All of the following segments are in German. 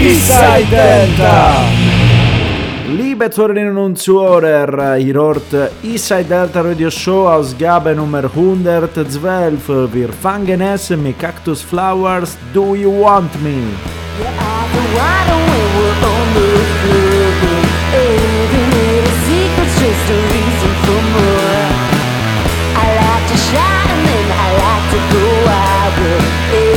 Inside Delta! Liebe Zuhörerinnen und Zuhörer, ihr hört Inside Delta Radio Show Ausgabe Nummer 112. Wir fangen es mit Cactus Flowers Do You Want Me? Yeah, I like to shine I like to go out.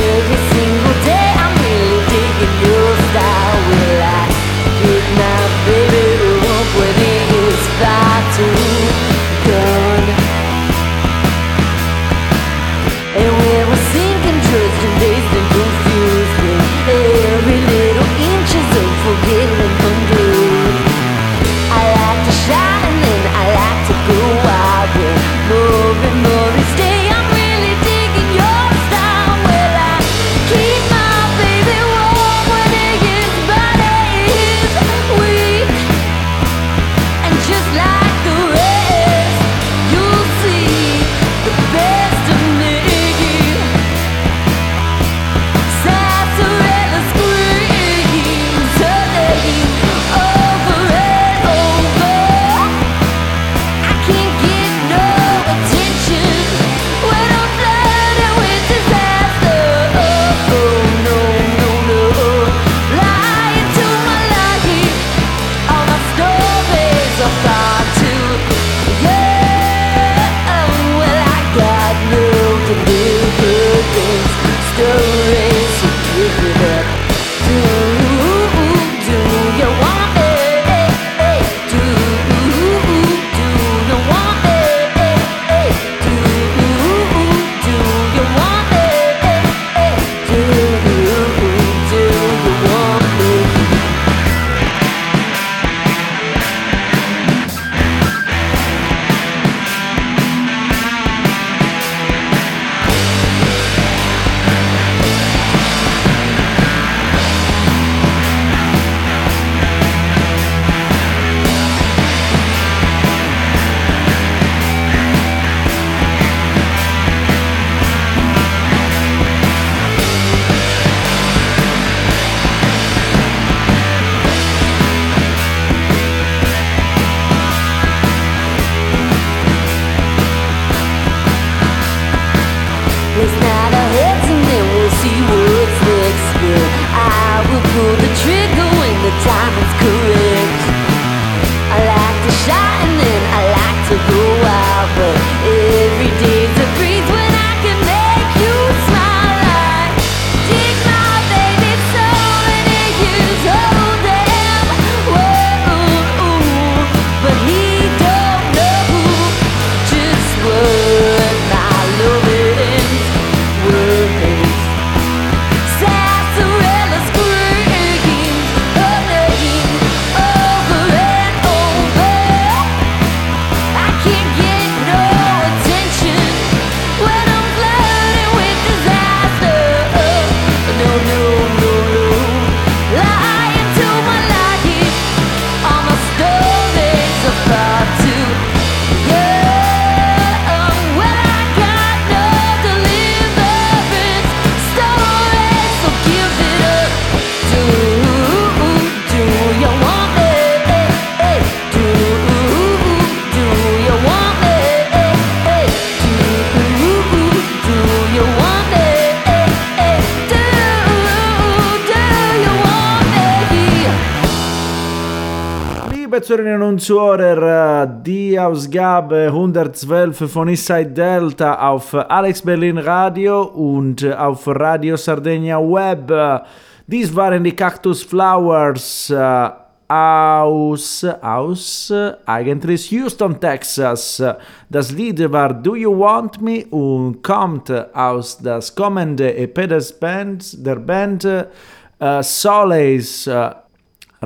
Grüße und Zuhörer, äh, die Ausgabe 112 von Inside Delta auf Alex Berlin Radio und auf Radio Sardinia Web. Dies waren die Cactus Flowers äh, aus, aus, äh, eigentlich Houston, Texas. Das Lied war Do You Want Me und kommt aus das kommende EP des Bands, der Band uh, Soleils. Uh,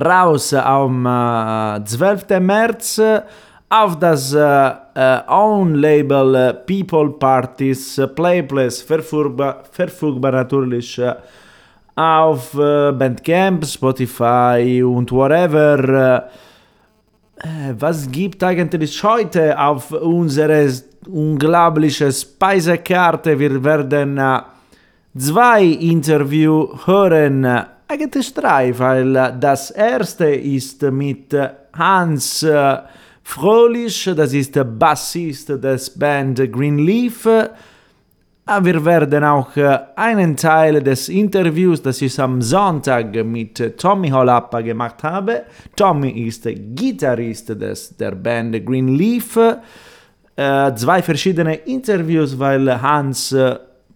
raus am äh, 12. März auf das äh, äh Own-Label äh, People Parties äh, Playplace verfügbar, verfügbar natürlich auf Bandcamp, Spotify und whatever. Was gibt eigentlich heute auf unsere unglaubliche Speisekarte? Wir werden zwei Interviews hören drei, weil äh, das erste ist mit Hans äh, Fröhlich, das ist der Bassist des Band Greenleaf. Äh, Wir werden auch äh, einen Teil des Interviews, das ich am Sonntag mit Tommy Holappa gemacht habe. Tommy ist Gitarrist des, der Band Greenleaf. Zwei verschiedene Interviews, weil Hans,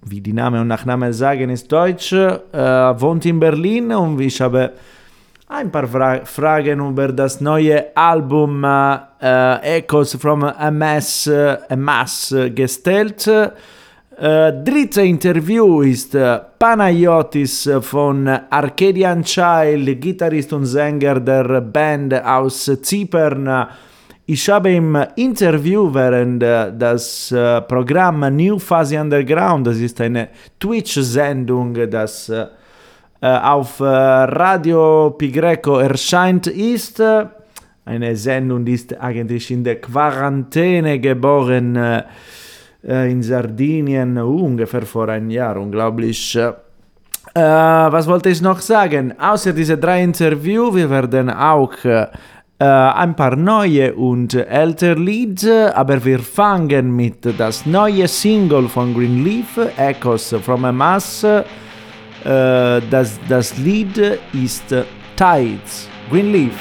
wie die Name und Nachname sagen, ist Deutsch, äh, wohnt in Berlin und ich habe ein paar Fra Fragen über das neue Album äh, Echoes from äh, a Mass äh, gestellt. Äh, dritte Interview ist äh, Panayotis von Arcadian Child, Gitarrist und Sänger der Band aus Zypern. Ich habe im Interview während äh, das äh, Programm New Fuzzy Underground, das ist eine Twitch-Sendung, das äh, auf Radio Pi Greco erscheint ist. Eine Sendung die ist eigentlich in der Quarantäne geboren in Sardinien, ungefähr vor einem Jahr, unglaublich. Was wollte ich noch sagen? Außer diese drei Interviews, wir werden auch ein paar neue und ältere Lieder, aber wir fangen mit das neue Single von Greenleaf, Echoes from a Mass. Äh, das, das Lied ist Tides, Greenleaf.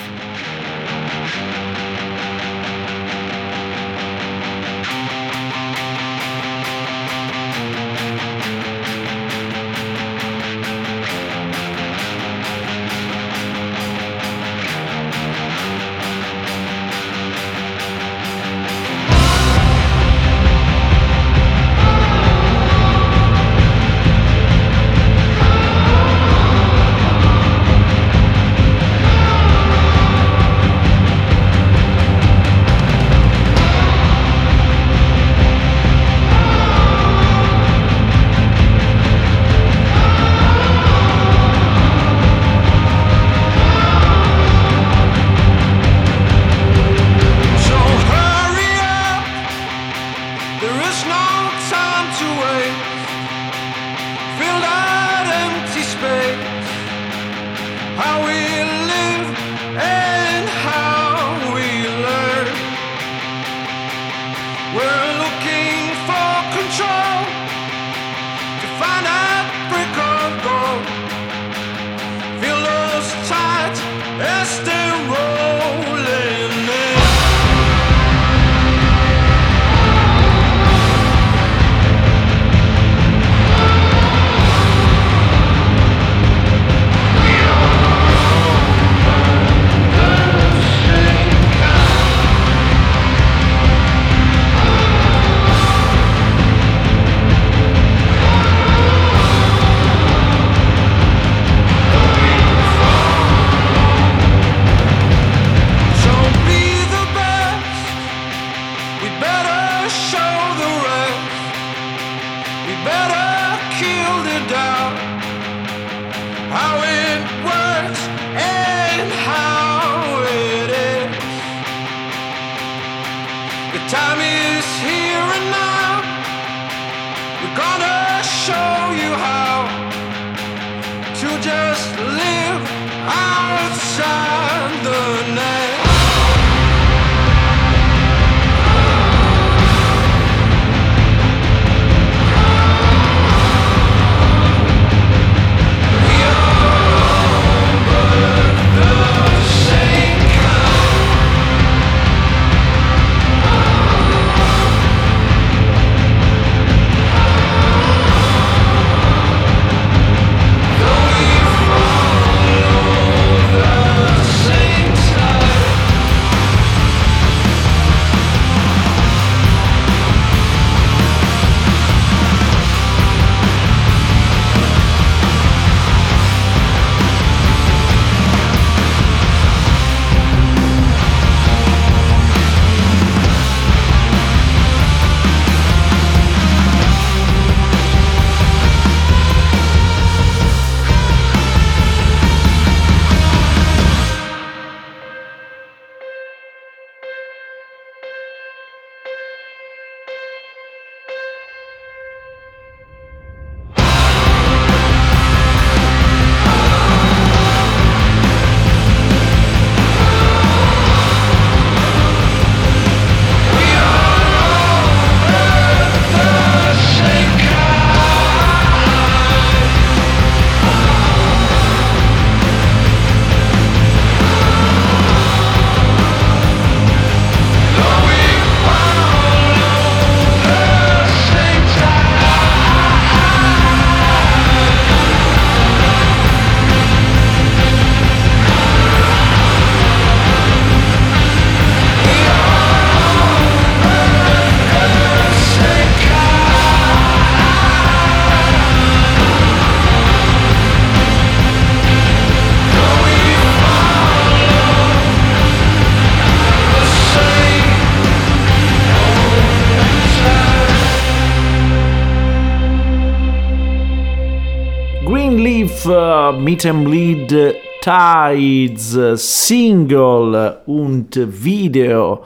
Äh, dem Lied Tides, äh, Single und Video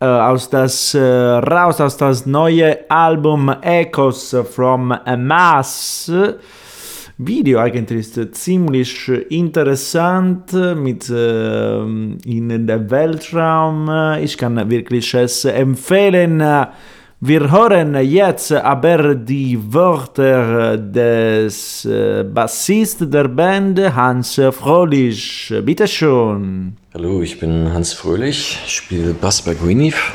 äh, aus das äh, raus aus das neue Album Echoes from a Mass. Video eigentlich ist ziemlich interessant mit äh, in der Weltraum. Ich kann wirklich es empfehlen. Wir hören jetzt aber die Wörter des äh, Bassist der Band Hans Fröhlich. Bitte schön. Hallo, ich bin Hans Fröhlich, spiele Bass bei Greenleaf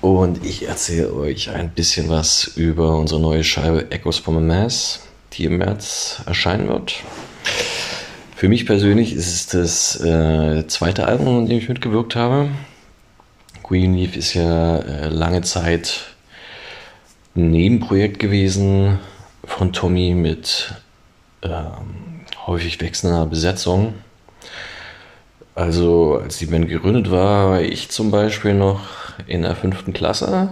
und ich erzähle euch ein bisschen was über unsere neue Scheibe Echoes from a Mass, die im März erscheinen wird. Für mich persönlich ist es das äh, zweite Album, an dem ich mitgewirkt habe. Greenleaf ist ja äh, lange Zeit ein Nebenprojekt gewesen von Tommy mit ähm, häufig wechselnder Besetzung. Also als die Band gegründet war, war ich zum Beispiel noch in der fünften Klasse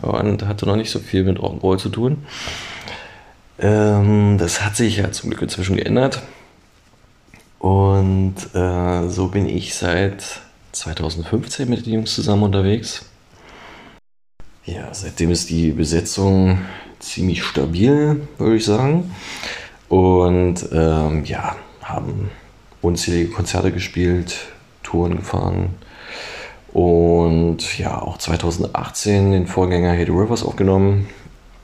und hatte noch nicht so viel mit Rock'n'Roll zu tun. Ähm, das hat sich ja zum Glück inzwischen geändert. Und äh, so bin ich seit 2015 mit den Jungs zusammen unterwegs. Ja, seitdem ist die Besetzung ziemlich stabil, würde ich sagen. Und ähm, ja, haben unzählige Konzerte gespielt, Touren gefahren. Und ja, auch 2018 den Vorgänger Hate Rivers aufgenommen.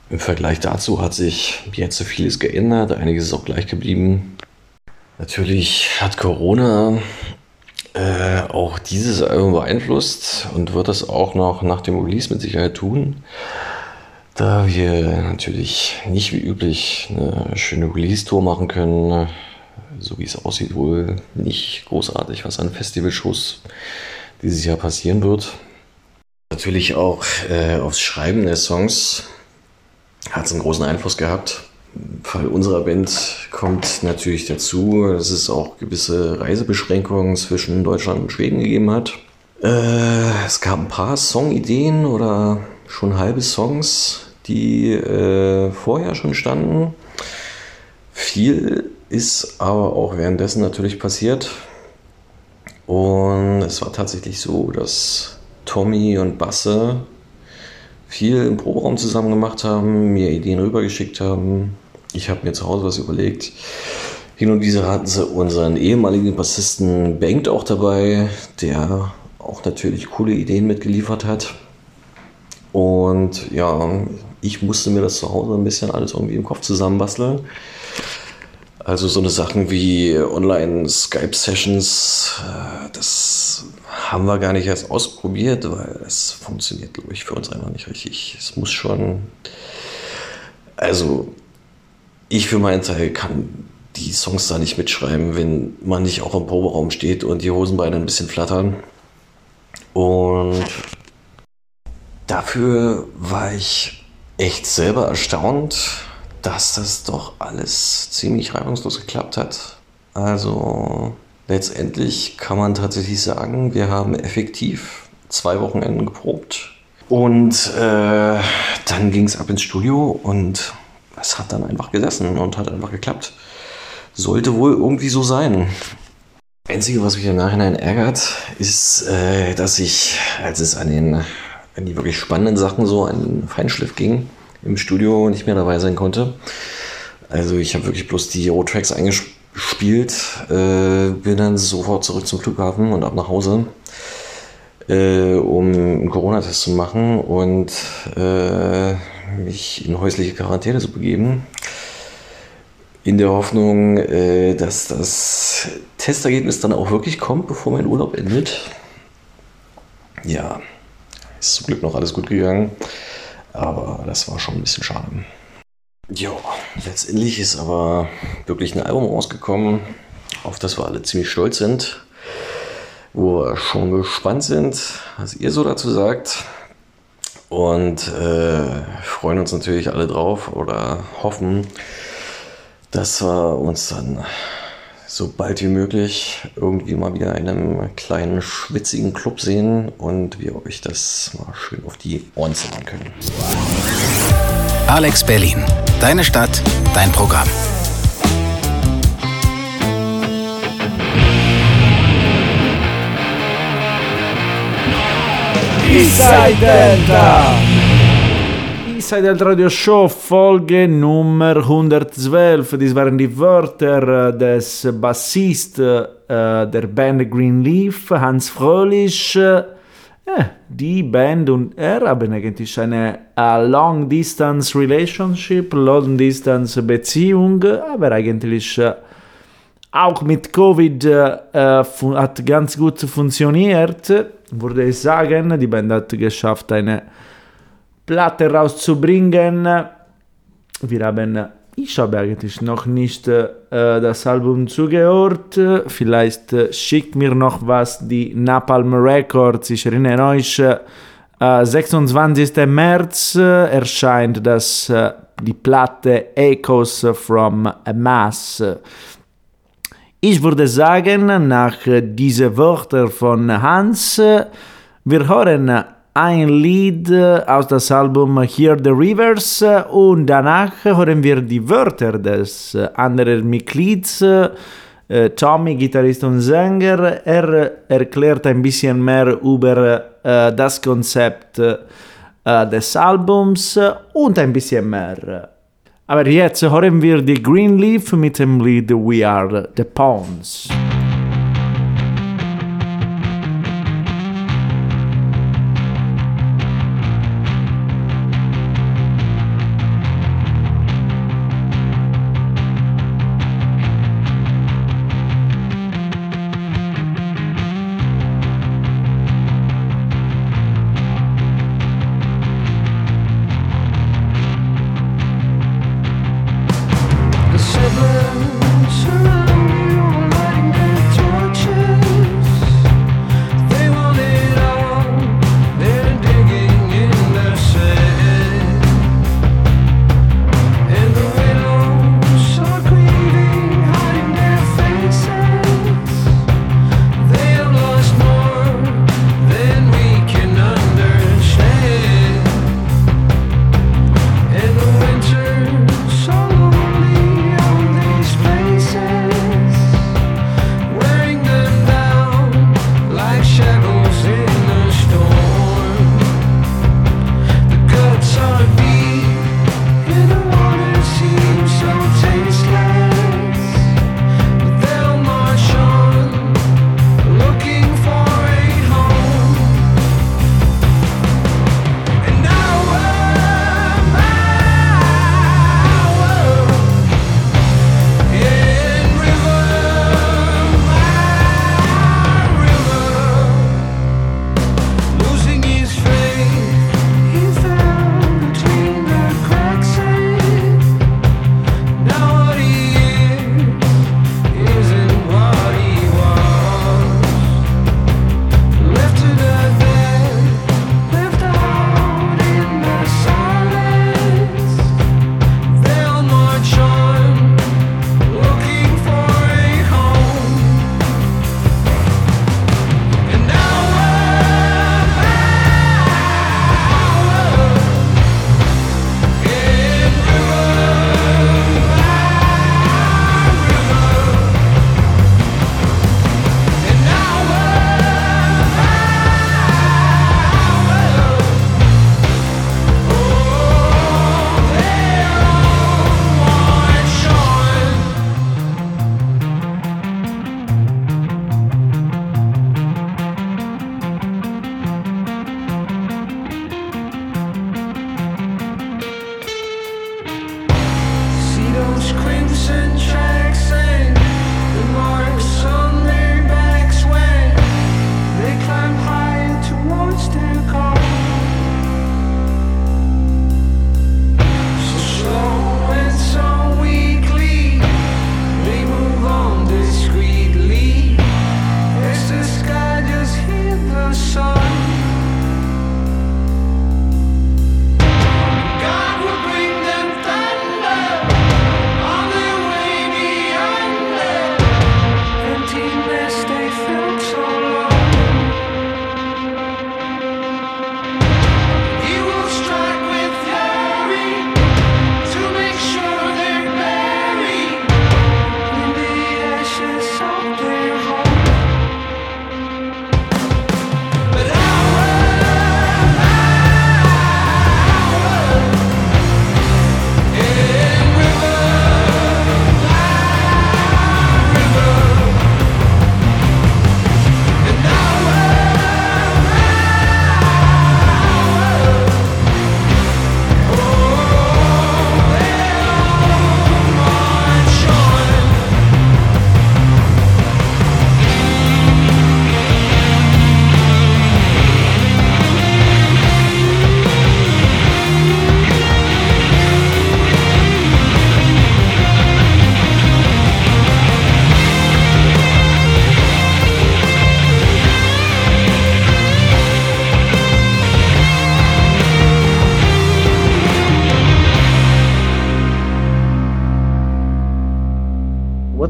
Im Vergleich dazu hat sich jetzt so vieles geändert, einiges ist auch gleich geblieben. Natürlich hat Corona äh, auch dieses Album beeinflusst und wird das auch noch nach dem Release mit Sicherheit tun. Da wir natürlich nicht wie üblich eine schöne Release-Tour machen können, so wie es aussieht, wohl nicht großartig, was an Festivalshows dieses Jahr passieren wird. Natürlich auch äh, aufs Schreiben der Songs hat es einen großen Einfluss gehabt. Fall unserer Band kommt natürlich dazu, dass es auch gewisse Reisebeschränkungen zwischen Deutschland und Schweden gegeben hat. Äh, es gab ein paar Songideen oder schon halbe Songs, die äh, vorher schon standen. Viel ist aber auch währenddessen natürlich passiert. Und es war tatsächlich so, dass Tommy und Basse viel im Proberaum zusammen gemacht haben, mir Ideen rübergeschickt haben. Ich habe mir zu Hause was überlegt. Hin und wieder hatten sie unseren ehemaligen Bassisten Bengt auch dabei, der auch natürlich coole Ideen mitgeliefert hat. Und ja, ich musste mir das zu Hause ein bisschen alles irgendwie im Kopf zusammenbasteln. Also so eine Sachen wie Online-Skype-Sessions, äh, das haben wir gar nicht erst ausprobiert, weil es funktioniert, glaube ich, für uns einfach nicht richtig. Es muss schon, also ich für meinen Teil kann die Songs da nicht mitschreiben, wenn man nicht auch im Proberaum steht und die Hosenbeine ein bisschen flattern. Und dafür war ich echt selber erstaunt, dass das doch alles ziemlich reibungslos geklappt hat. Also letztendlich kann man tatsächlich sagen, wir haben effektiv zwei Wochenenden geprobt. Und äh, dann ging es ab ins Studio und es hat dann einfach gesessen und hat einfach geklappt. Sollte wohl irgendwie so sein. Einzige, was mich im Nachhinein ärgert, ist, äh, dass ich, als es an, den, an die wirklich spannenden Sachen so an Feinschliff ging, im Studio nicht mehr dabei sein konnte. Also ich habe wirklich bloß die Road-Tracks eingespielt, äh, bin dann sofort zurück zum Flughafen und ab nach Hause, äh, um einen Corona-Test zu machen und äh, mich in häusliche Quarantäne zu begeben. In der Hoffnung, äh, dass das Testergebnis dann auch wirklich kommt, bevor mein Urlaub endet. Ja, ist zum Glück noch alles gut gegangen. Aber das war schon ein bisschen schade. Ja, letztendlich ist aber wirklich ein Album rausgekommen, auf das wir alle ziemlich stolz sind. Wo wir schon gespannt sind, was ihr so dazu sagt. Und äh, freuen uns natürlich alle drauf oder hoffen, dass wir uns dann so bald wie möglich irgendwie mal wieder in einem kleinen schwitzigen Club sehen und wir euch das mal schön auf die Ohren zimmern können. Alex Berlin, deine Stadt, dein Programm. Eastside Delta! Delta Radio Show, Folge Nummer 112. Dies waren die Wörter äh, des Bassist äh, der Band Greenleaf, Hans Fröhlich. Äh, die Band und er haben eigentlich eine äh, Long-Distance Relationship, Long-Distance Beziehung, aber eigentlich äh, auch mit Covid äh, hat ganz gut funktioniert, würde ich sagen. Die Band hat geschafft, eine Platte rauszubringen. Wir haben, ich habe eigentlich noch nicht äh, das Album zugehört. Vielleicht äh, schickt mir noch was die Napalm Records. Ich erinnere euch, äh, 26. März äh, erscheint das, äh, die Platte Echoes from a Mass. Ich würde sagen, nach diesen Wörtern von Hans, wir hören ein Lied aus das Album Hear the Rivers äh, und danach hören wir die Wörter des äh, anderen Mitglieds, äh, Tommy, Gitarrist und Sänger. Er erklärt ein bisschen mehr über das Konzept des Albums und ein bisschen mehr. Aber jetzt hören wir die Greenleaf mit dem Lied We Are the Pawns.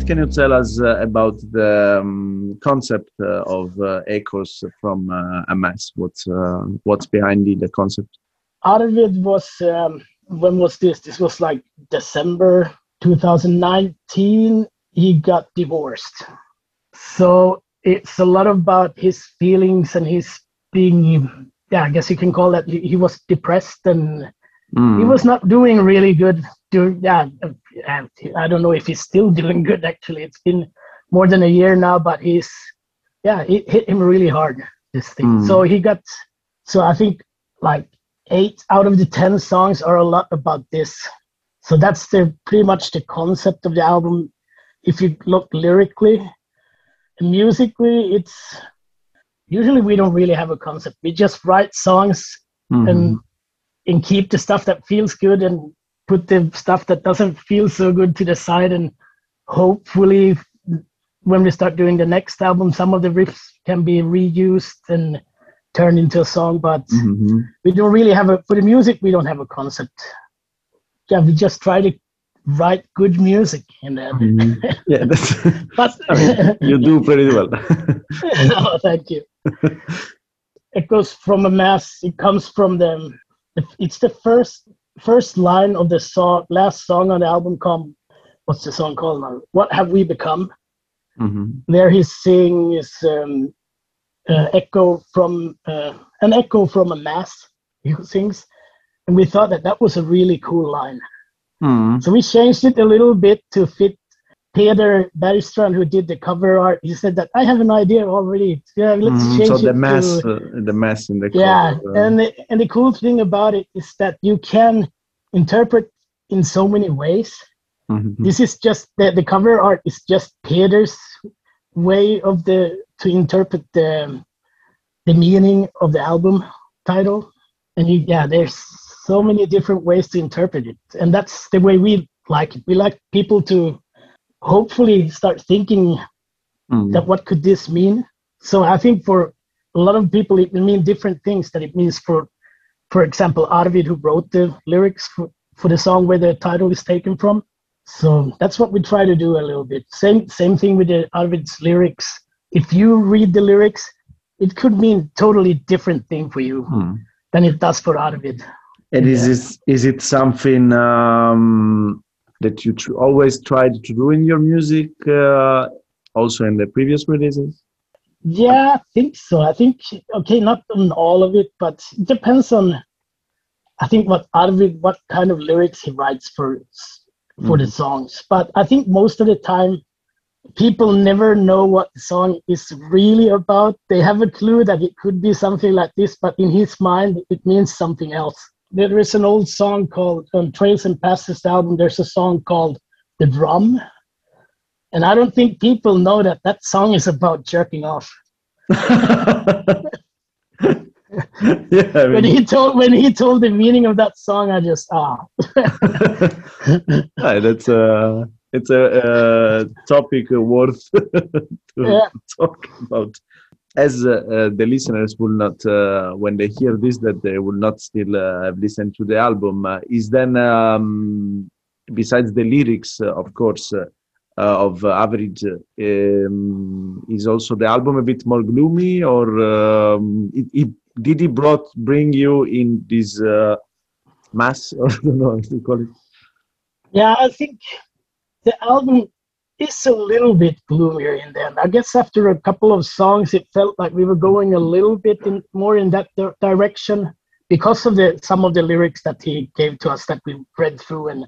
Can you tell us uh, about the um, concept uh, of uh, Echoes from uh, Mass? What's uh, what's behind the, the concept? Arvid was um, when was this? This was like December 2019. He got divorced, so it's a lot about his feelings and his being. Yeah, I guess you can call that. He, he was depressed and he was not doing really good. During yeah, uh, I don't know if he's still doing good. Actually, it's been more than a year now, but he's yeah, it hit him really hard. This thing. Mm. So he got. So I think like eight out of the ten songs are a lot about this. So that's the pretty much the concept of the album. If you look lyrically, and musically, it's usually we don't really have a concept. We just write songs Mhm. and and keep the stuff that feels good and put the stuff that doesn't feel so good to the side and hopefully when we start doing the next album some of the riffs can be reused and turned into a song but Mhm. we don't really have a for the music we don't have a concept yeah we just try to write good music and then Mhm. Yeah, that's, but you do pretty well. oh, thank you. it goes from a mass. It comes from the. It's the first first line of the song, last song on the album. Come, what's the song called now? What have we become? Mhm. There he's saying is um, uh, echo from uh, an echo from a mass. He sings, and we thought that that was a really cool line. Mhm. So we changed it a little bit to fit Peter Bergstrand, who did the cover art. He said that I have an idea already. Yeah, let's Mhm. change So the mass, to uh, the mass in the yeah. cover, uh, And the, and the cool thing about it is that you can interpret in so many ways. mhm. This is just the, the cover art is just Peter's way of the to interpret the the meaning of the album title. And you, yeah, there's so many different ways to interpret it, and that's the way we like it. We like people to hopefully start thinking Mhm. that what could this mean so i think for a lot of people it will mean different things that it means for for example arvid who wrote the lyrics for, for the song where the title is taken from so that's what we try to do a little bit same same thing with the arvid's lyrics if you read the lyrics it could mean totally different thing for you Mhm. than it does for arvid And is Yeah. this is it something um, that you tr- always tried to do in your music, uh, also in the previous releases? Yeah, I think so. I think okay, not on all of it, but it depends on. I think what Arvid, what kind of lyrics he writes for for the songs. But I think most of the time, people never know what the song is really about. They have a clue that it could be something like this, but in his mind, it means something else. There is an old song called on Trails and Passes album. There's a song called "The Drum." And I don't think people know that that song is about jerking off. yeah, I When he told when he told the meaning of that song, I just ah. yeah, that's a it's a, uh topic worth to Yeah. talk about. As uh, uh, the listeners will not, uh, when they hear this, that they will not still have listened to the album. Is then, um, besides the lyrics, of course, of average, um, is also the album a bit more gloomy, or um, it, it, did he brought bring you in this mass, or I don't know how to call it? Yeah, I think the album is a little bit gloomier in the end. I guess after a couple of songs, it felt like we were going a little bit in, more in that di- direction because of the some of the lyrics that he gave to us that we read through, and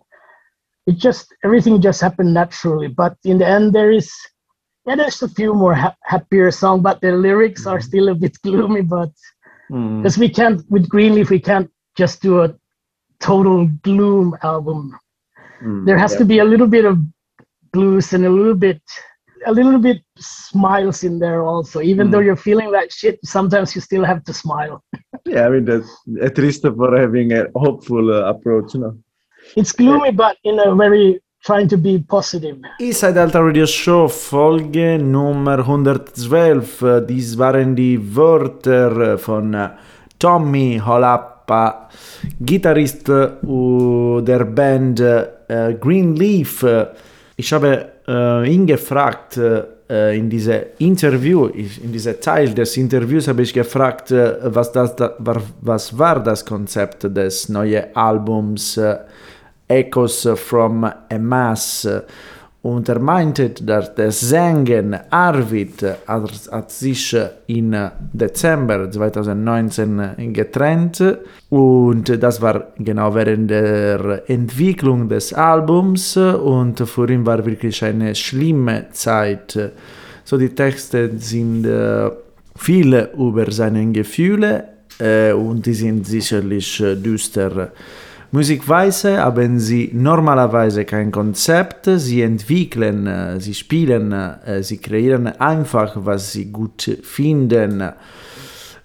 it just everything just happened naturally. But in the end, there is yeah, there's a few more ha- happier songs, but the lyrics are still a bit gloomy. But Mm. because we can't with Greenleaf, we can't just do a total gloom album Mm. there has to be a little bit of blues and a little bit a little bit smiles in there also even Mm. though hmm. you're feeling like shit sometimes you still have to smile Yeah, I mean that's at least for having a hopeful uh, approach, no? it's gloomy but in a very trying to be positive Inside Delta Radio Show Folge Nummer 112. Uh, Dies waren die Wörter uh, von uh, Tommy Holappa, Gitarrist der Band Greenleaf. Ich habe äh, äh, ihn gefragt, äh, in diesem Interview, in diesem Teil des Interviews habe ich gefragt, äh, was, das, da, war, was war das Konzept des neuen Albums äh, Echoes from a Mass. Und er meinte, dass der Sänger Arvid hat, sich im Dezember 2019 getrennt und das war genau während der Entwicklung des Albums und für ihn war wirklich eine schlimme Zeit. So die Texte sind äh, viele über seine Gefühle äh, und die sind sicherlich äh, düster. Musikweise haben sie normalerweise kein Konzept, sie entwickeln, äh, sie spielen, äh, sie kreieren einfach, was sie gut finden.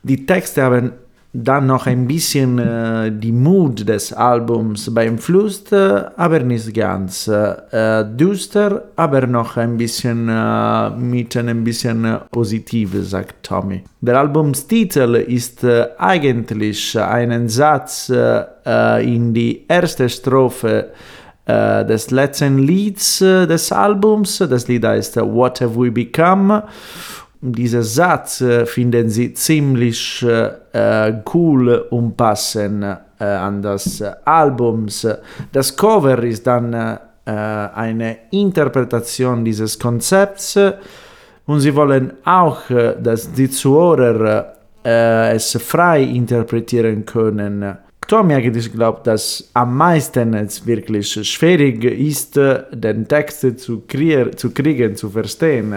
Die Texte haben dann noch ein bisschen äh, die Mood des Albums beeinflusst, äh, aber nicht ganz. Äh, düster, aber noch ein bisschen äh, mit ein bisschen äh, positiv, sagt Tommy. Der Albumstitel ist äh, eigentlich ein Satz äh, äh, in die erste Strophe äh, des letzten Lieds äh, des Albums. Das Lied heißt What Have We Become? Dieser Satz äh, finden sie ziemlich äh, äh, cool und passen an das Albums. Das Cover ist dann eine Interpretation dieses Konzepts und sie wollen auch, dass die Zuhörer es frei interpretieren können. Tommy eigentlich glaubt, dass am meisten es wirklich schwierig ist, den Text zu, zu kriegen, zu verstehen.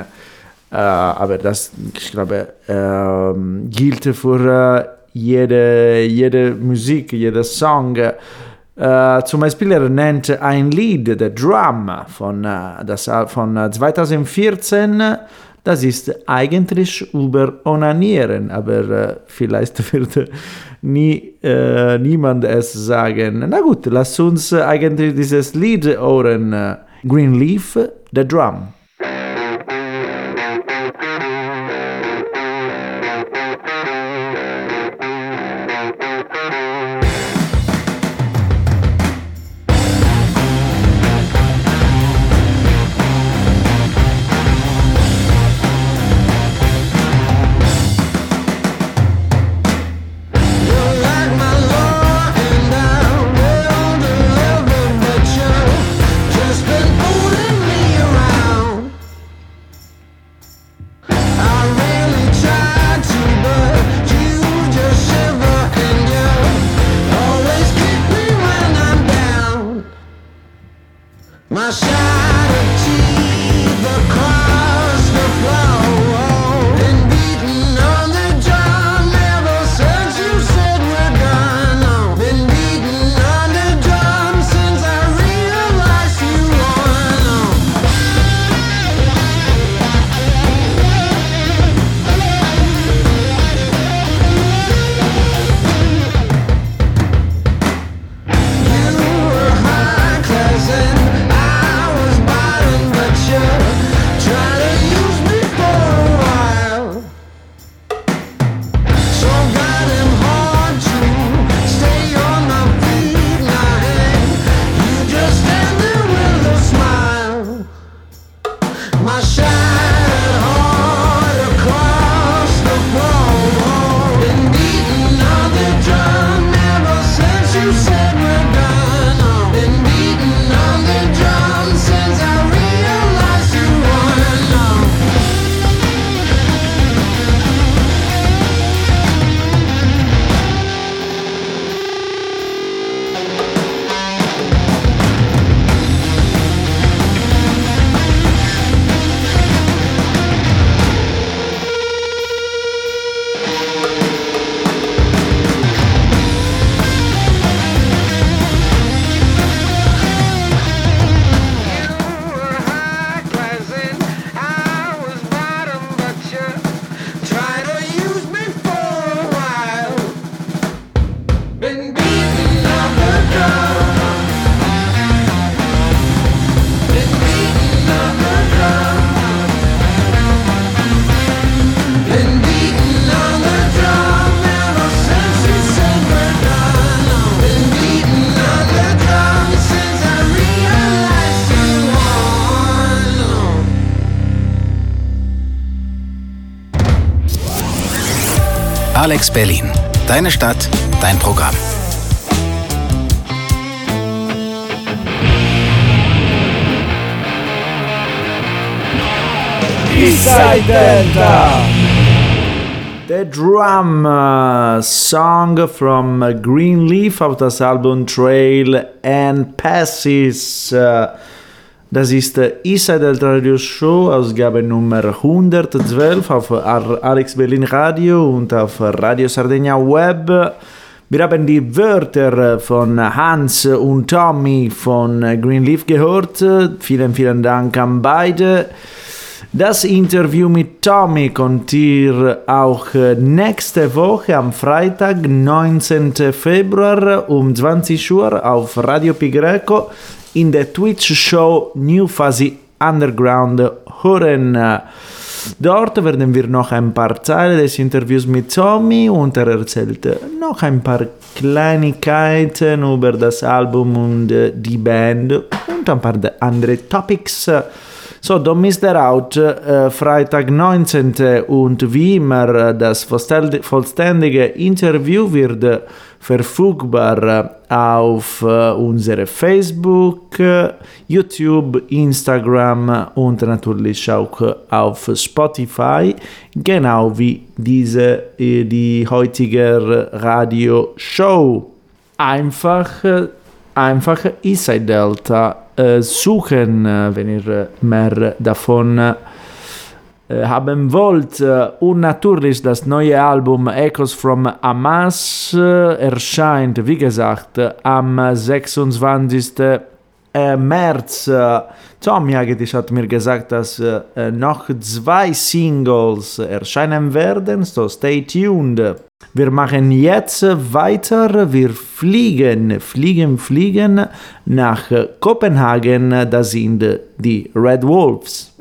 Äh, aber das, ich glaube, ähm, gilt für äh, jede, jede Musik, jeder Song. Äh, zum Beispiel er nennt ein Lied, The Drum, von, das, von äh, 2014. Das ist eigentlich über Onanieren, aber vielleicht wird nie, äh, niemand es sagen. Na gut, lass uns eigentlich dieses Lied hören. Greenleaf, The Drum. Alex Berlin. Deine Stadt, dein Programm. The Drum Song from Greenleaf auf das Album Trail and Passes. Uh, das ist Eastside Delta Radio Show, Ausgabe Nummer 112 auf Alex Berlin Radio und auf Radio Sardegna Web. Wir haben die Wörter von Hans und Tommy von Greenleaf gehört. Vielen, vielen Dank an beide. Das Interview mit Tommy kommt ihr auch nächste Woche am Freitag, 19. Februar um 20 Uhr auf Radio Pigreco in der Twitch-Show New Fuzzy Underground hören. Dort werden wir noch ein paar Teile des Interviews mit Tommy und er erzählt noch ein paar Kleinigkeiten über das Album und äh, die Band und ein paar andere Topics. So, don't miss that out. Äh, Freitag 19. und wie immer das vollständige- Interview wird verfügbar äh, auf äh, unsere Facebook, äh, YouTube, Instagram und natürlich auch auf Spotify, genau wie diese die heutige Radioshow. Einfach äh, einfach Eastside Delta suchen, wenn ihr mehr davon haben wollt. Äh, Und natürlich das neue Album Echoes from Hamas äh, erscheint, wie gesagt, äh, am 26. äh, März. Äh, Tommy eigentlich hat mir gesagt, dass äh, äh, noch zwei Singles erscheinen werden, so stay tuned. Wir machen jetzt weiter. Wir fliegen, fliegen, fliegen nach Kopenhagen. Da sind die Red Wolves.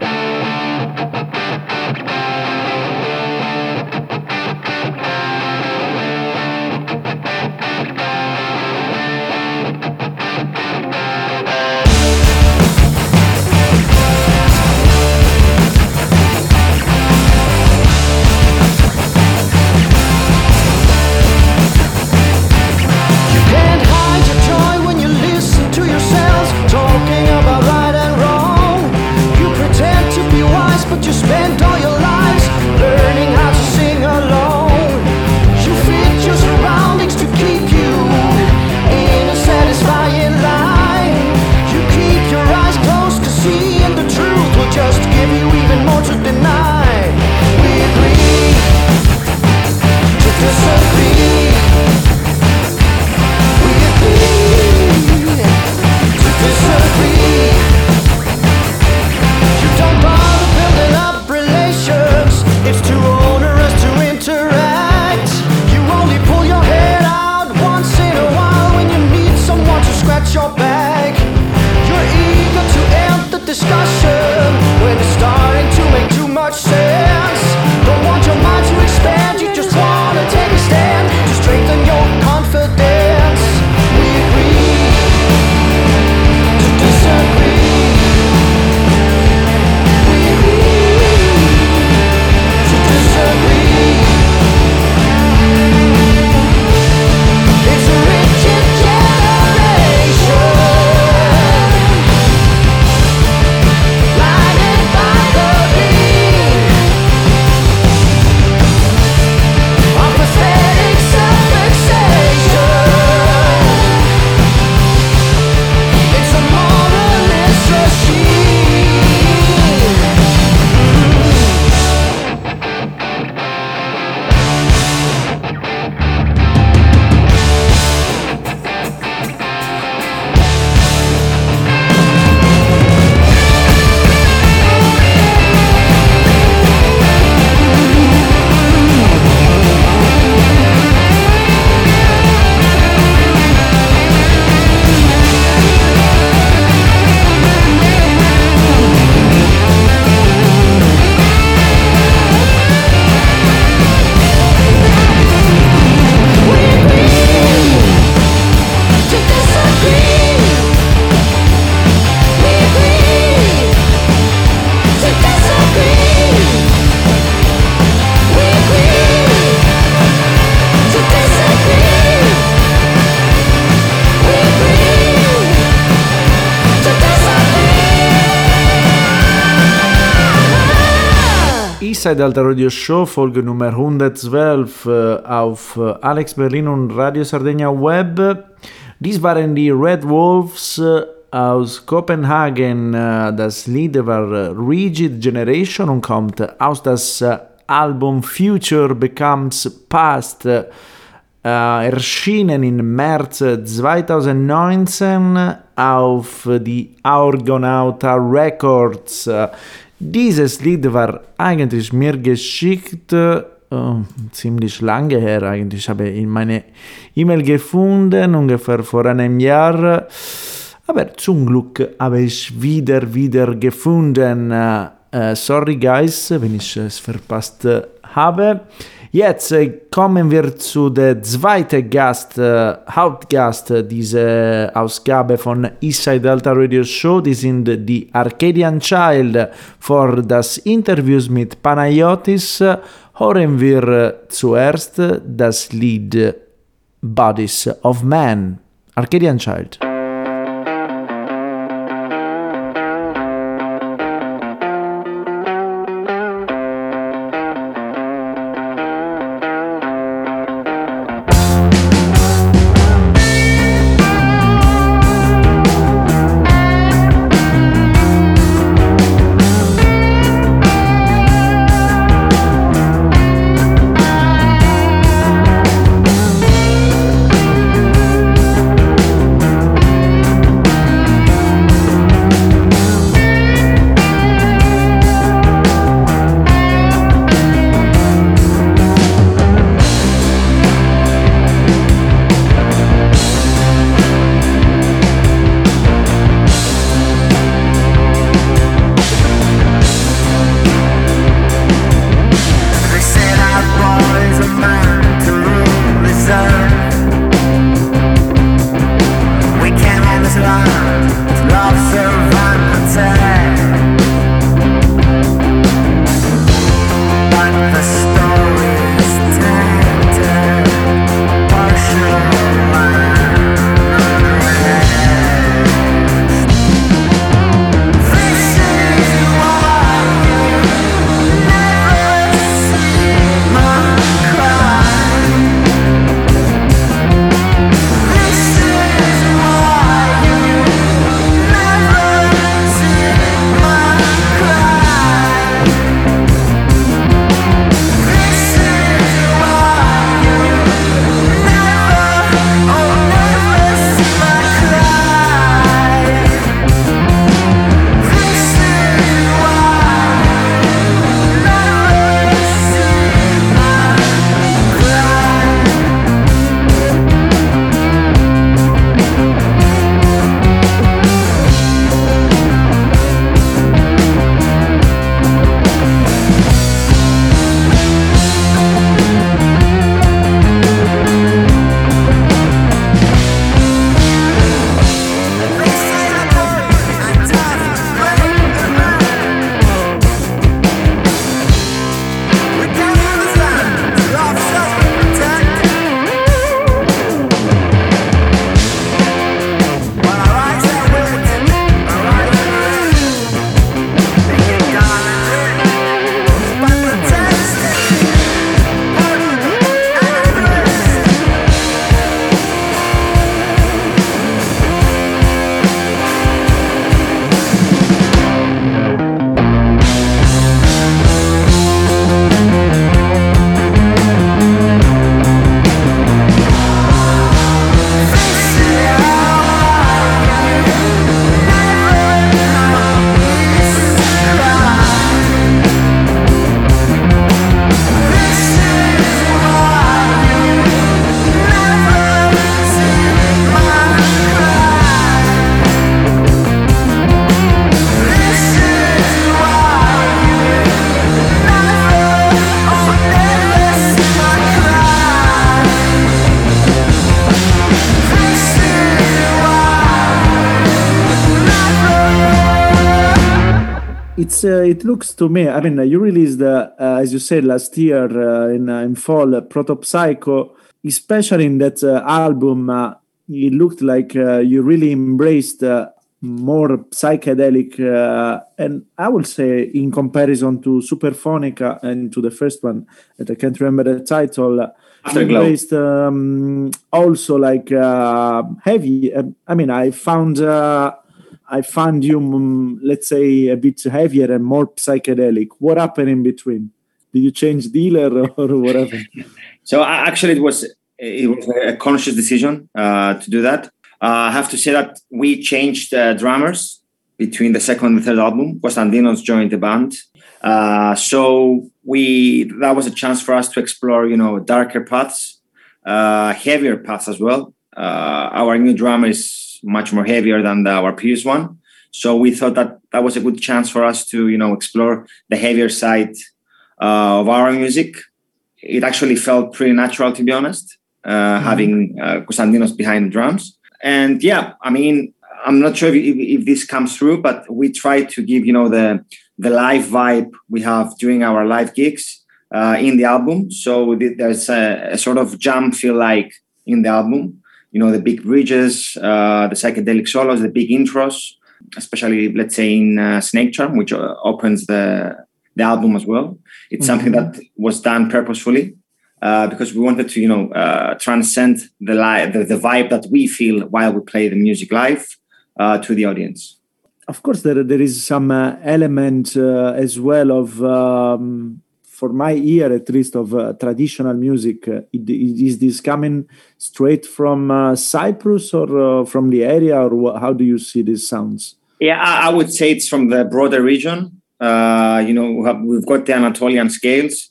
Eastside Delta Radio Show, Folge Nummer 112 äh, auf äh, Alex Berlin und Radio Sardegna Web. Dies waren die Red Wolves äh, aus Kopenhagen. Das Lied war Rigid Generation und kommt aus das Album Future Becomes Past. Erschienen im März 2019 auf die Argonauta Records. Dieses Lied war eigentlich mir geschickt, äh, ziemlich lange her eigentlich. Ich habe in meine E-Mail gefunden, ungefähr vor einem Jahr. Aber zum Glück habe ich wieder, wieder gefunden. Äh, äh, sorry guys, wenn ich es verpasst habe. Jetzt äh, kommen wir zu der zweiten Gast, äh, Hauptgast dieser Ausgabe von Eastside Delta Radio Show. Die sind die Arcadian Child. Für das Interview mit Panayotis äh, hören wir äh, zuerst das Lied Bodies of Man. Arcadian Child. Looks to me. I mean, you released, uh, as you said last year uh, in uh, in fall, uh, Proto Psycho. Especially in that uh, album, uh, it looked like uh, you really embraced uh, more psychedelic, uh, and I will say in comparison to Superphonica and to the first one, that I can't remember the title. Based, um, also like uh, heavy. I mean, I found uh, I found you, um, let's say, a bit heavier and more psychedelic. What happened in between? Did you change dealer or whatever? So actually, it was it was a conscious decision uh, to do that. Uh, I have to say that we changed uh, drummers between the second and third album. Konstantinos joined the band, uh, so we that was a chance for us to explore, you know, darker paths, uh, heavier paths as well. Uh, our new drummer is much more heavier than the, our previous one, so we thought that that was a good chance for us to, you know, explore the heavier side uh, of our music. It actually felt pretty natural, to be honest, uh, having uh, Konstantinos behind the drums. And yeah, I mean, I'm not sure if, if, if this comes through, but we try to give, you know, the the live vibe we have during our live gigs uh, in the album. So th- there's a, a sort of jam feel like in the album. You know, the big bridges, uh, the psychedelic solos, the big intros, especially let's say in uh, Snake Charm, which uh, opens the the album as well. It's something that was done purposefully uh, because we wanted to, you know, uh, transcend the, li- the the vibe that we feel while we play the music live uh, to the audience. of course there, there is some uh, element uh, as well of um, for my ear at least of uh, traditional music uh, is this coming straight from uh, cyprus or uh, from the area or wha- how do you see these sounds Yeah, I, I would say it's from the broader region. Uh, you know, we have, we've got the Anatolian scales,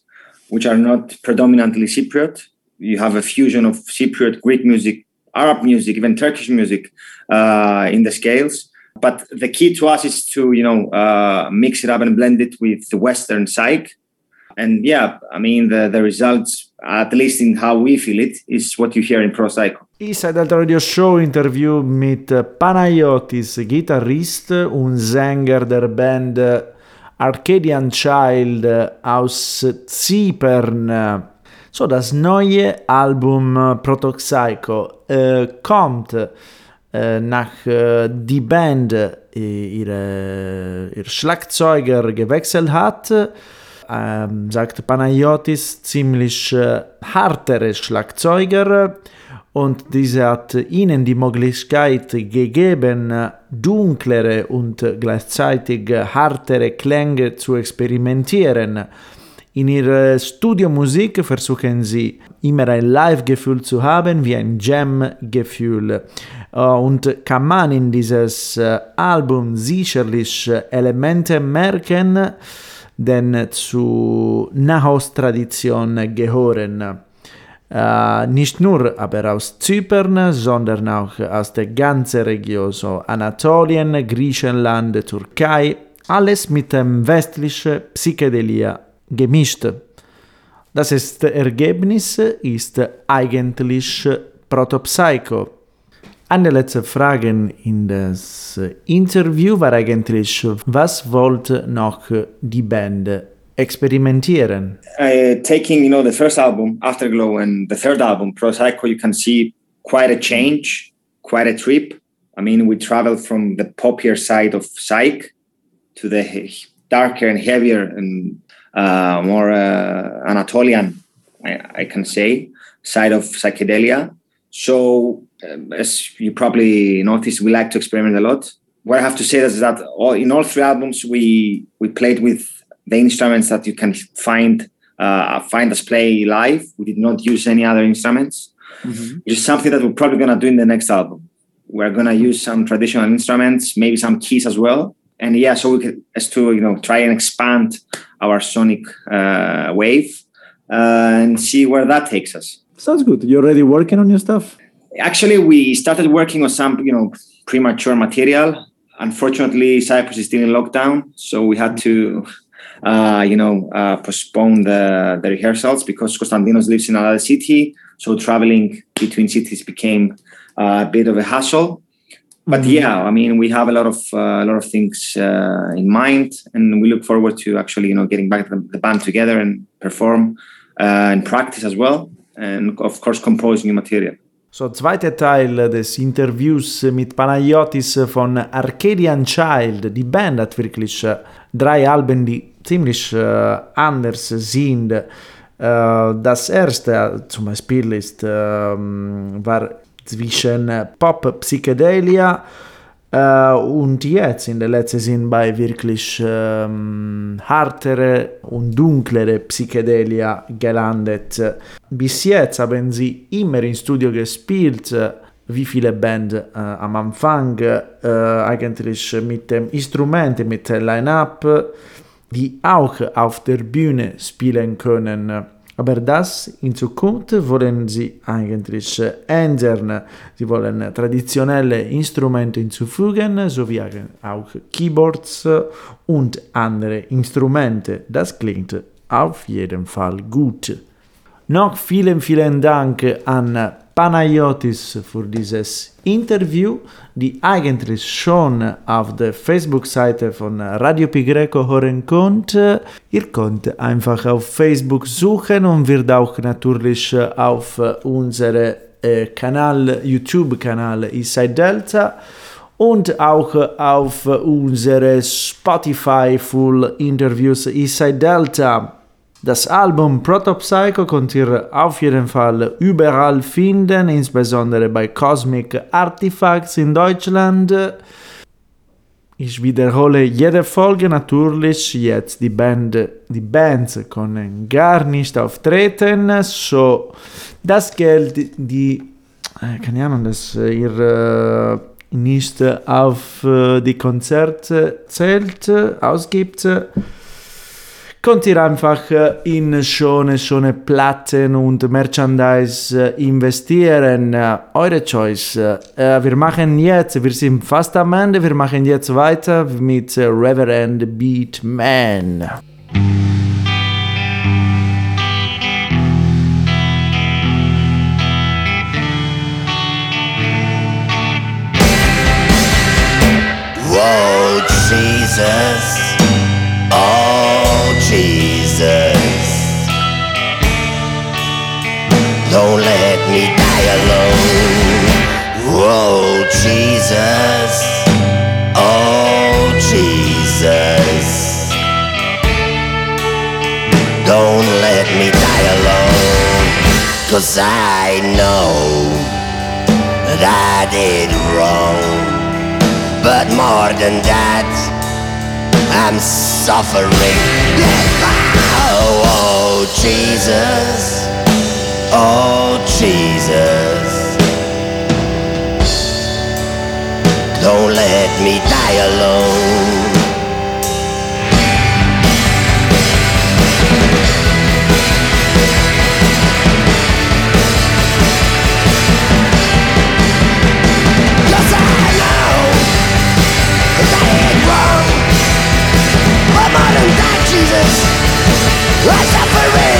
which are not predominantly Cypriot. You have a fusion of Cypriot, Greek music, Arab music, even Turkish music uh, in the scales. But the key to us is to, you know, mix it up and blend it with the Western psych. And yeah, I mean, the, the results, at least in how we feel it, is what you hear in Pro Psycho. Inside Delta Radio Show interview mit Panayotis, Gitarrist und Sänger der Band Arcadian Child aus Zypern. So, das neue Album Protoxycho äh, eh, kommt äh, nach äh, die Band ihre, ihr Schlagzeuger gewechselt hat. Ähm, sagt Panayotis, ziemlich äh, hartere Schlagzeuger und diese hat ihnen die Möglichkeit gegeben, dunklere und gleichzeitig hartere Klänge zu experimentieren. In ihrer Studiomusik versuchen sie immer ein Live-Gefühl zu haben, wie ein Jam-Gefühl. Äh, Und kann man in dieses äh, Album sicherlich äh, Elemente merken, denn zu Nahost-Tradition gehören. Äh, nicht nur aber aus Zypern, sondern auch aus der ganzen Region, so Anatolien, Griechenland, Türkei, alles mit dem westlichen Psychedelia gemischt. Das ist Ergebnis ist eigentlich Protopsycho. Eine letzte Frage in das Interview war eigentlich, was wollte noch die Band experimentieren? uh, taking you know the first album afterglow and the third album pro psycho you can see quite a change quite a trip i mean we traveled from the poppier side of psych to the darker and heavier and uh, more uh, anatolian I, I can say side of psychedelia so um, as you probably noticed we like to experiment a lot what i have to say is that all, in all three albums we we played with the instruments that you can find uh, find us play live. We did not use any other instruments, which is something that we're probably gonna do in the next album. We're gonna use some traditional instruments, maybe some keys as well, and yeah, so we could as to you know try and expand our sonic uh, wave uh, and see where that takes us. Sounds good. You're already working on your stuff? Actually, we started working on some you know premature material. Unfortunately, Cyprus is still in lockdown, so we had to uh, you know, uh, postpone the, the rehearsals because Konstantinos lives in another city. So traveling between cities became uh, a bit of a hassle. But yeah, I mean, we have a lot of uh, a lot of things uh, in mind, and we look forward to actually, you know, getting back the, the band together and perform uh, and practice as well, and of course, compose new material. So, zweiter Teil des Interviews mit Panayotis von Arcadian Child. Die Band hat wirklich äh, drei Alben, die ziemlich äh, anders sind. Äh, das erste zum Beispiel ist, ähm, war zwischen Pop, Psychedelia äh, und jetzt in der letzten sind bei wirklich ähm, hartere und dunklere Psychedelia gelandet. Bis jetzt haben sie immer im Studio gespielt, wie viele Band äh, am Anfang, äh, eigentlich mit dem Instrument, mit dem Line-Up, die auch auf der Bühne spielen können. Aber das in Zukunft wollen sie eigentlich ändern. Sie wollen traditionelle Instrumente hinzufügen, sowie auch Keyboards und andere Instrumente. Das klingt auf jeden Fall gut. Noch vielen, vielen Dank an Panayotis für dieses Interview, die eigentlich schon auf der Facebook-Seite von Radio Pi Greco hören konnte. Ihr könnt einfach auf Facebook suchen und wird auch natürlich auf unserem äh, Kanal, YouTube-Kanal Inside Delta und auch auf unsere Spotify Full Interviews Inside Delta das Album Protopsycho könnt ihr auf jeden Fall überall finden, insbesondere bei Cosmic Artifacts in Deutschland. Ich wiederhole jede Folge natürlich jetzt. Die, Band, die Bands können gar nicht auftreten, so das Geld, die, äh, keine Ahnung, dass ihr äh, nicht auf äh, die Konzerte zählt, ausgibt, könnt ihr einfach äh, in schöne, schöne Platten und Merchandise äh, investieren. Äh, eure Choice. Wir machen jetzt, wir sind fast am Ende, wir machen jetzt weiter mit Reverend Beat Man. Whoa, Jesus. Don't let me die alone. Whoa, Jesus. Oh, Jesus. Don't let me die alone. Cause I know that I did wrong. But more than that, I'm suffering. Oh, oh, Jesus. Oh, Jesus. Don't let me die alone. I I wrong. But more than that, Jesus, I'm suffering.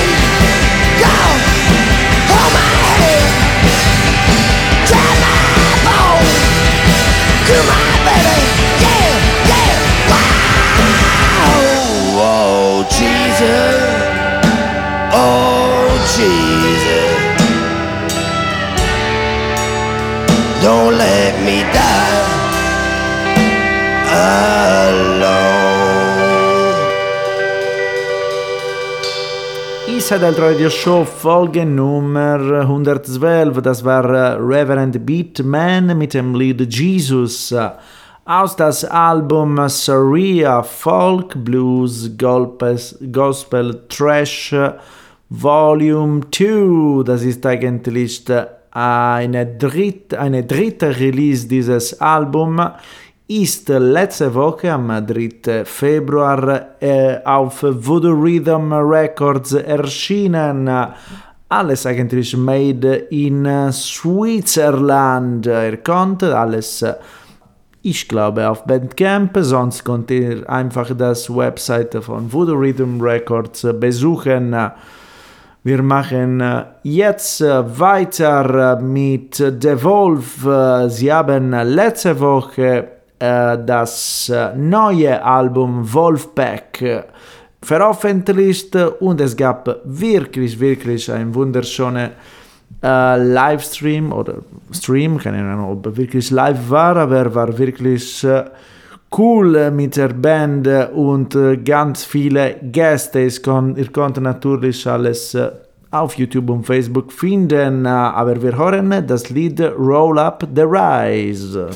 Isa del Radio Show Folge Nummer 112. Das war äh, Reverend Beatman mit dem Lied Jesus aus das Album Saria Folk Blues Gospel Trash Volume 2. Das ist eigentlich äh, eine, dritt, eine dritte Release dieses Albums ist letzte Woche am 3. Februar äh, auf Voodoo Rhythm Records erschienen. Alles eigentlich made in Switzerland. Ihr könnt alles, ich glaube, auf Bandcamp, sonst könnt ihr einfach das Website von Voodoo Rhythm Records besuchen. Wir machen jetzt weiter mit The Wolf. Sie haben letzte Woche das äh, neue Album Wolfpack veröffentlicht und es gab wirklich, wirklich ein wunderschönes äh, Livestream oder Stream, keine Ahnung, ob wirklich live war, aber er war wirklich äh, cool mit der Band und äh, ganz viele Gäste. Kon ihr konntet natürlich alles auf YouTube und Facebook finden, aber wir hören das Lied Roll Up the Rise.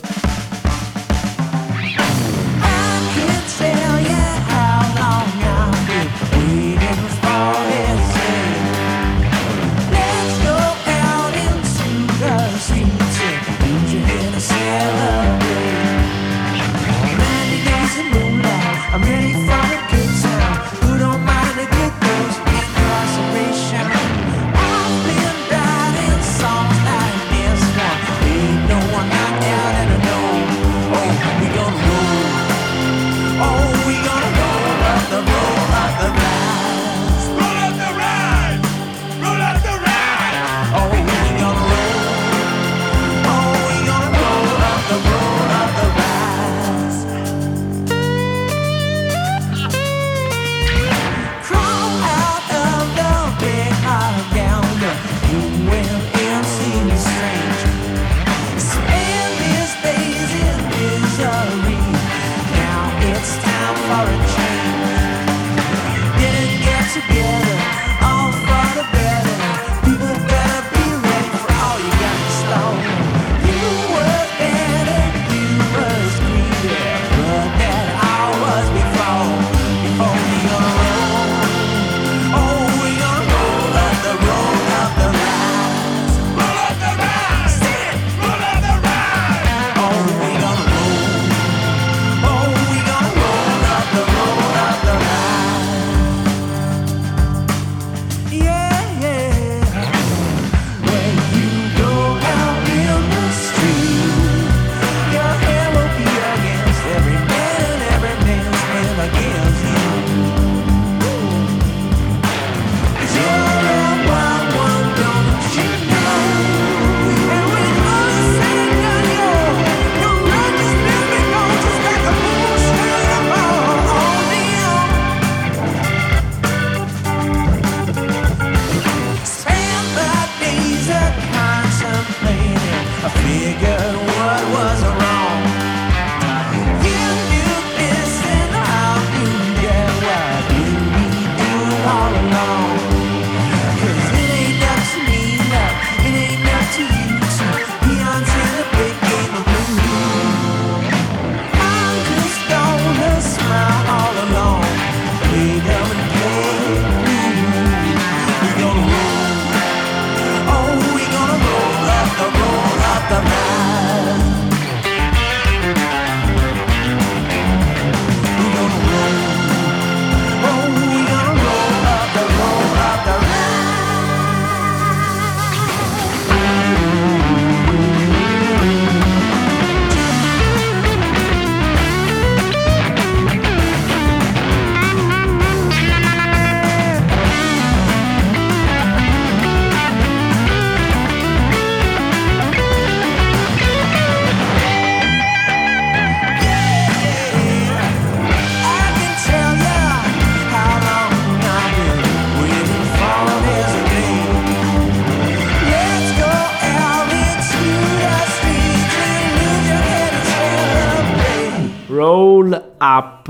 Up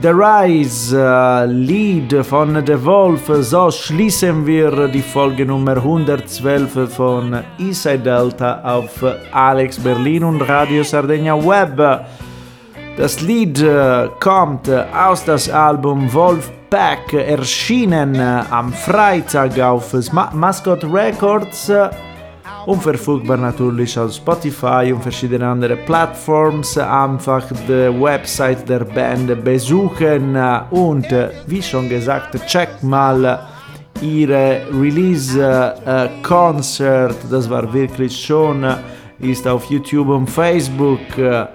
The Rise, äh, Lied von The Wolf. So schließen wir die Folge Nummer 112 von Eastside Delta auf Alex Berlin und Radio Sardegna Web. Das Lied äh, kommt aus das Album Wolfpack, erschienen äh, am Freitag auf Ma Mascot Records. Äh, Unverfügbar natürlich auf Spotify und verschiedene andere Plattforms. Einfach die Website der Band besuchen und wie schon gesagt, check mal ihre Release-Konzert. Das war wirklich schon, äh, ist auf YouTube und Facebook. Äh,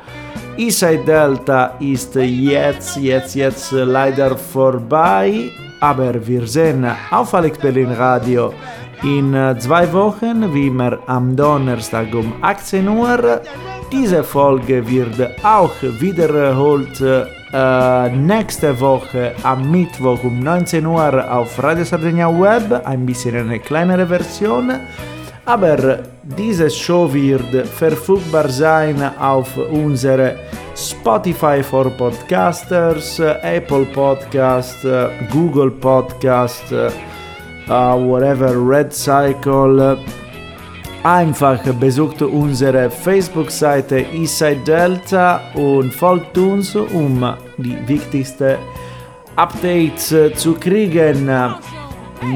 Eastside Delta ist jetzt, jetzt, jetzt leider vorbei, aber wir sehen auf Alex Berlin Radio in äh, zwei Wochen, wie immer am Donnerstag um 18 Uhr. Diese Folge wird auch wiederholt äh, nächste Woche am Mittwoch um 19 Uhr auf Radio Sardegna Web, ein bisschen eine kleinere Version. Aber diese Show wird verfügbar sein auf unserer Spotify for Podcasters, Apple Podcast, Google Podcast, whatever, Red Cycle. Einfach besucht unsere Facebook-Seite Eastside Delta und folgt uns, um die wichtigsten Updates äh, zu kriegen.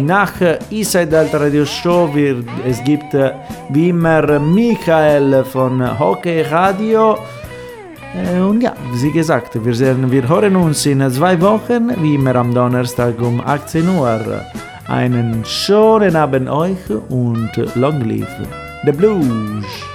Nach Eastside Delta Radio Show wird es gibt äh, wie immer Michael von Hockey Radio. Äh, Und ja, wie gesagt, wir, sehen, wir hören uns in zwei Wochen, wie immer am Donnerstag um 18 Uhr. Einen schönen Abend euch und long live the blues!